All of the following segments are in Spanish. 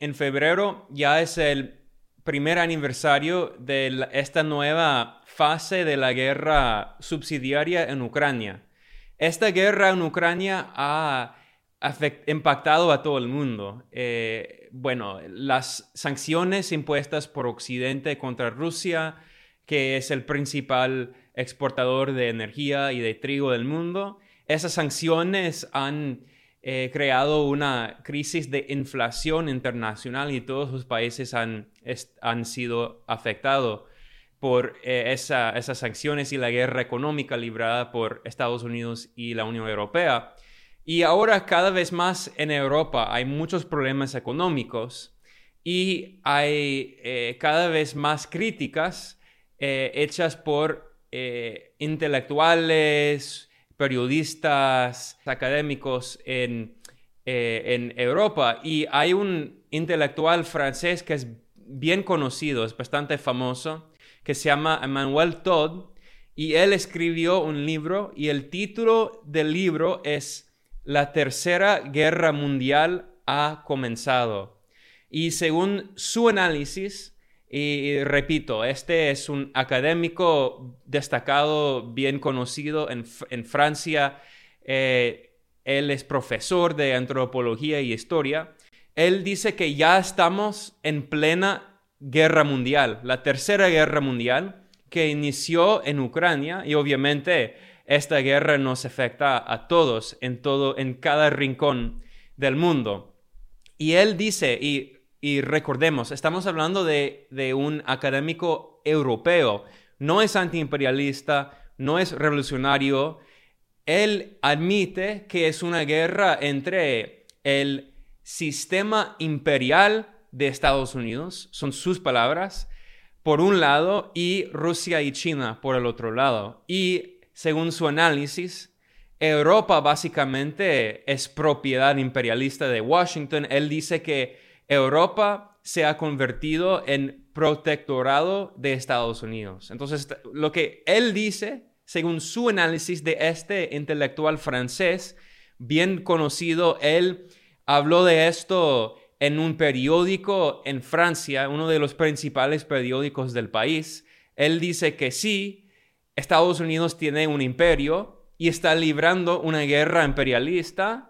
en febrero ya es el primer aniversario de esta nueva fase de la guerra subsidiaria en Ucrania. Esta guerra en Ucrania ha impactado a todo el mundo. Eh, bueno, las sanciones impuestas por Occidente contra Rusia, que es el principal exportador de energía y de trigo del mundo, esas sanciones han eh, creado una crisis de inflación internacional y todos los países han, han sido afectados por eh, esas sanciones y la guerra económica librada por Estados Unidos y la Unión Europea. Y ahora cada vez más en Europa hay muchos problemas económicos y hay eh, cada vez más críticas hechas por intelectuales, periodistas académicos en, eh, en Europa. Y hay un intelectual francés que es bien conocido, es bastante famoso, que se llama Emmanuel Todd. Y él escribió un libro y el título del libro es La Tercera Guerra Mundial ha comenzado. Y según su análisis, y repito, este es un académico destacado, bien conocido en, Francia. Eh, él es profesor de antropología y historia. Él dice que ya estamos en plena guerra mundial, la tercera guerra mundial que inició en Ucrania y obviamente esta guerra nos afecta a todos en todo en cada rincón del mundo. Y él dice y y recordemos, estamos hablando de, un académico europeo. No es antiimperialista, no es revolucionario. Él admite que es una guerra entre el sistema imperial de Estados Unidos, son sus palabras, por un lado, y Rusia y China por el otro lado. Y según su análisis, Europa básicamente es propiedad imperialista de Washington. Él dice que Europa se ha convertido en protectorado de Estados Unidos. Entonces, lo que él dice, según su análisis de este intelectual francés, bien conocido, él habló de esto en un periódico en Francia, uno de los principales periódicos del país. Él dice que sí, Estados Unidos tiene un imperio y está librando una guerra imperialista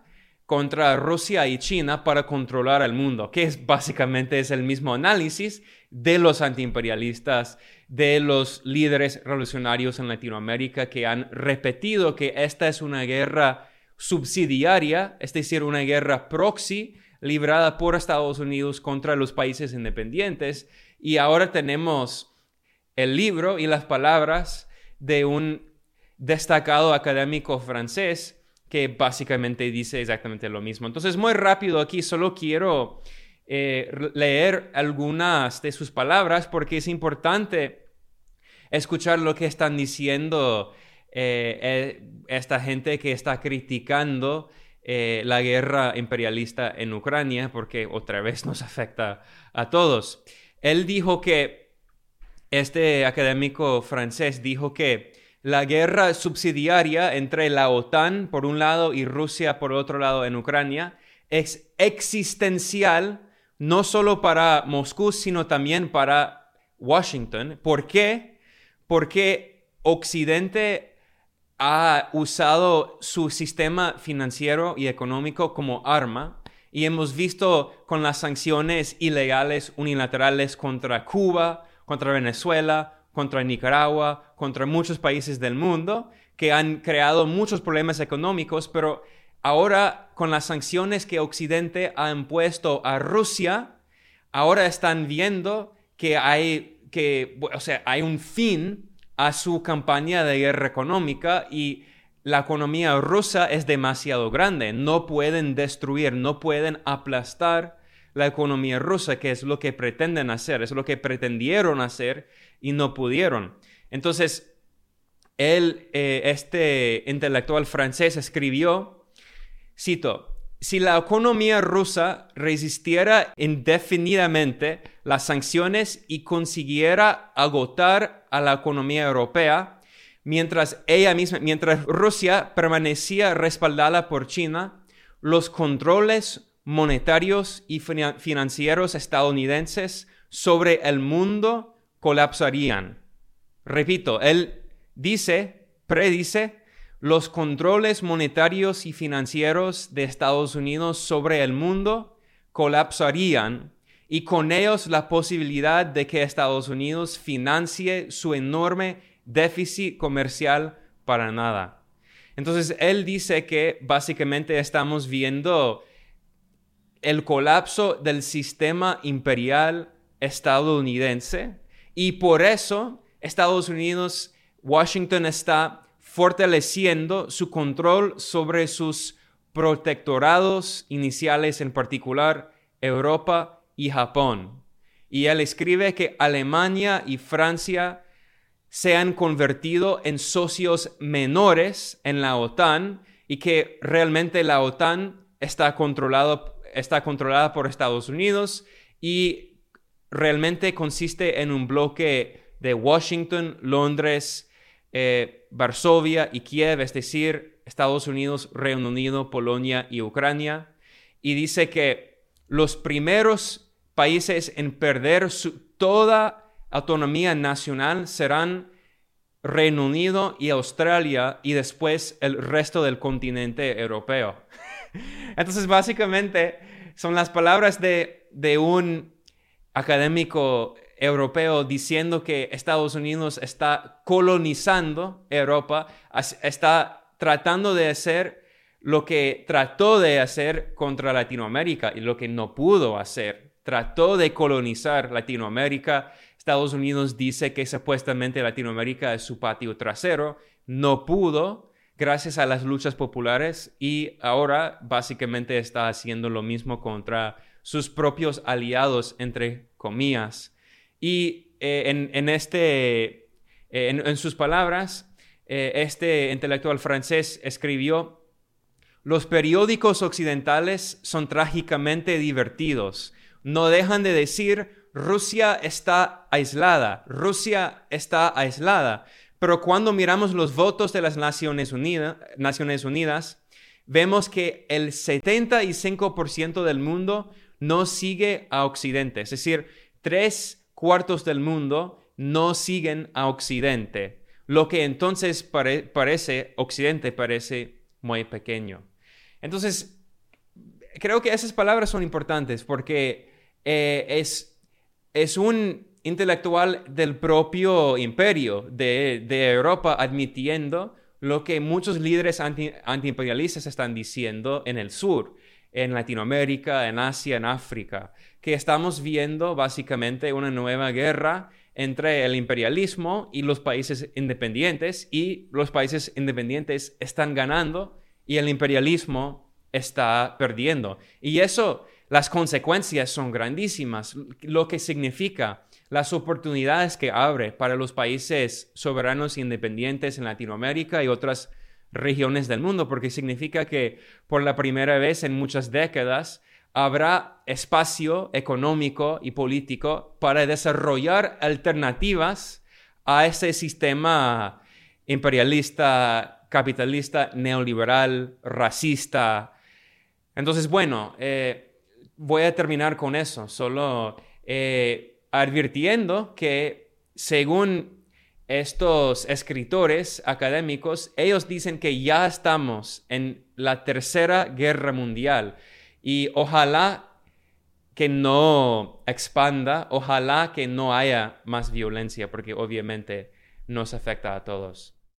contra Rusia y China para controlar el mundo, que es básicamente es el mismo análisis de los antiimperialistas, de los líderes revolucionarios en Latinoamérica que han repetido que esta es una guerra subsidiaria, es decir, una guerra proxy librada por Estados Unidos contra los países independientes. Y ahora tenemos el libro y las palabras de un destacado académico francés que básicamente dice exactamente lo mismo. Entonces, muy rápido aquí, solo quiero eh, leer algunas de sus palabras porque es importante escuchar lo que están diciendo eh, eh, esta gente que está criticando la guerra imperialista en Ucrania, porque otra vez nos afecta a todos. Él dijo que, este académico francés dijo que la guerra subsidiaria entre la OTAN por un lado y Rusia por otro lado en Ucrania es existencial no solo para Moscú, sino también para Washington. ¿Por qué? Porque Occidente ha usado su sistema financiero y económico como arma y hemos visto con las sanciones ilegales unilaterales contra Cuba, contra Venezuela, contra Nicaragua, contra muchos países del mundo que han creado muchos problemas económicos, pero ahora con las sanciones que Occidente ha impuesto a Rusia, ahora están viendo que hay, que, o sea, hay un fin a su campaña de guerra económica y la economía rusa es demasiado grande. No pueden destruir, no pueden aplastar la economía rusa, que es lo que pretenden hacer, es lo que pretendieron hacer y no pudieron. Entonces, eh, este intelectual francés, escribió, cito, si la economía rusa resistiera indefinidamente las sanciones y consiguiera agotar a la economía europea, mientras ella misma, mientras Rusia permanecía respaldada por China, los controles monetarios y financieros estadounidenses sobre el mundo colapsarían. Repito, él dice, predice, los controles monetarios y financieros de Estados Unidos sobre el mundo colapsarían y con ellos la posibilidad de que Estados Unidos financie su enorme déficit comercial para nada. Entonces, él dice que básicamente estamos viendo el colapso del sistema imperial estadounidense y por eso Estados Unidos, Washington está fortaleciendo su control sobre sus protectorados iniciales, en particular Europa y Japón. Y él escribe que Alemania y Francia se han convertido en socios menores en la OTAN y que realmente la OTAN está, controlado, está controlada por Estados Unidos y realmente consiste en un bloque de Washington, Londres, eh, Varsovia y Kiev, es decir, Estados Unidos, Reino Unido, Polonia y Ucrania. Y dice que los primeros países en perder su, toda autonomía nacional serán Reino Unido y Australia y después el resto del continente europeo. Entonces, básicamente, son las palabras de, de un académico europeo diciendo que Estados Unidos está colonizando Europa, está tratando de hacer lo que trató de hacer contra Latinoamérica y lo que no pudo hacer. Trató de colonizar Latinoamérica Estados Unidos dice que supuestamente Latinoamérica es su patio trasero, no pudo gracias a las luchas populares y ahora básicamente está haciendo lo mismo contra sus propios aliados, entre comillas. Y eh, en, este, eh, en, sus palabras, eh, este intelectual francés escribió, los periódicos occidentales son trágicamente divertidos. No dejan de decir Rusia está aislada, Rusia está aislada. Pero cuando miramos los votos de las Naciones, Unidas, vemos que el 75% del mundo no sigue a Occidente. Es decir, tres cuartos del mundo no siguen a Occidente. Lo que entonces parece, Occidente parece muy pequeño. Entonces, creo que esas palabras son importantes porque eh, es es un intelectual del propio imperio de, Europa admitiendo lo que muchos líderes anti, antiimperialistas están diciendo en el sur, en Latinoamérica, en Asia, en África, que estamos viendo básicamente una nueva guerra entre el imperialismo y los países independientes y los países independientes están ganando y el imperialismo está perdiendo. Y eso las consecuencias son grandísimas, lo que significa las oportunidades que abre para los países soberanos e independientes en Latinoamérica y otras regiones del mundo, porque significa que por la primera vez en muchas décadas habrá espacio económico y político para desarrollar alternativas a ese sistema imperialista, capitalista, neoliberal, racista. Entonces, bueno, eh, voy a terminar con eso, solo eh, advirtiendo que según estos escritores académicos, ellos dicen que ya estamos en la tercera guerra mundial y ojalá que no expanda, ojalá que no haya más violencia, porque obviamente nos afecta a todos.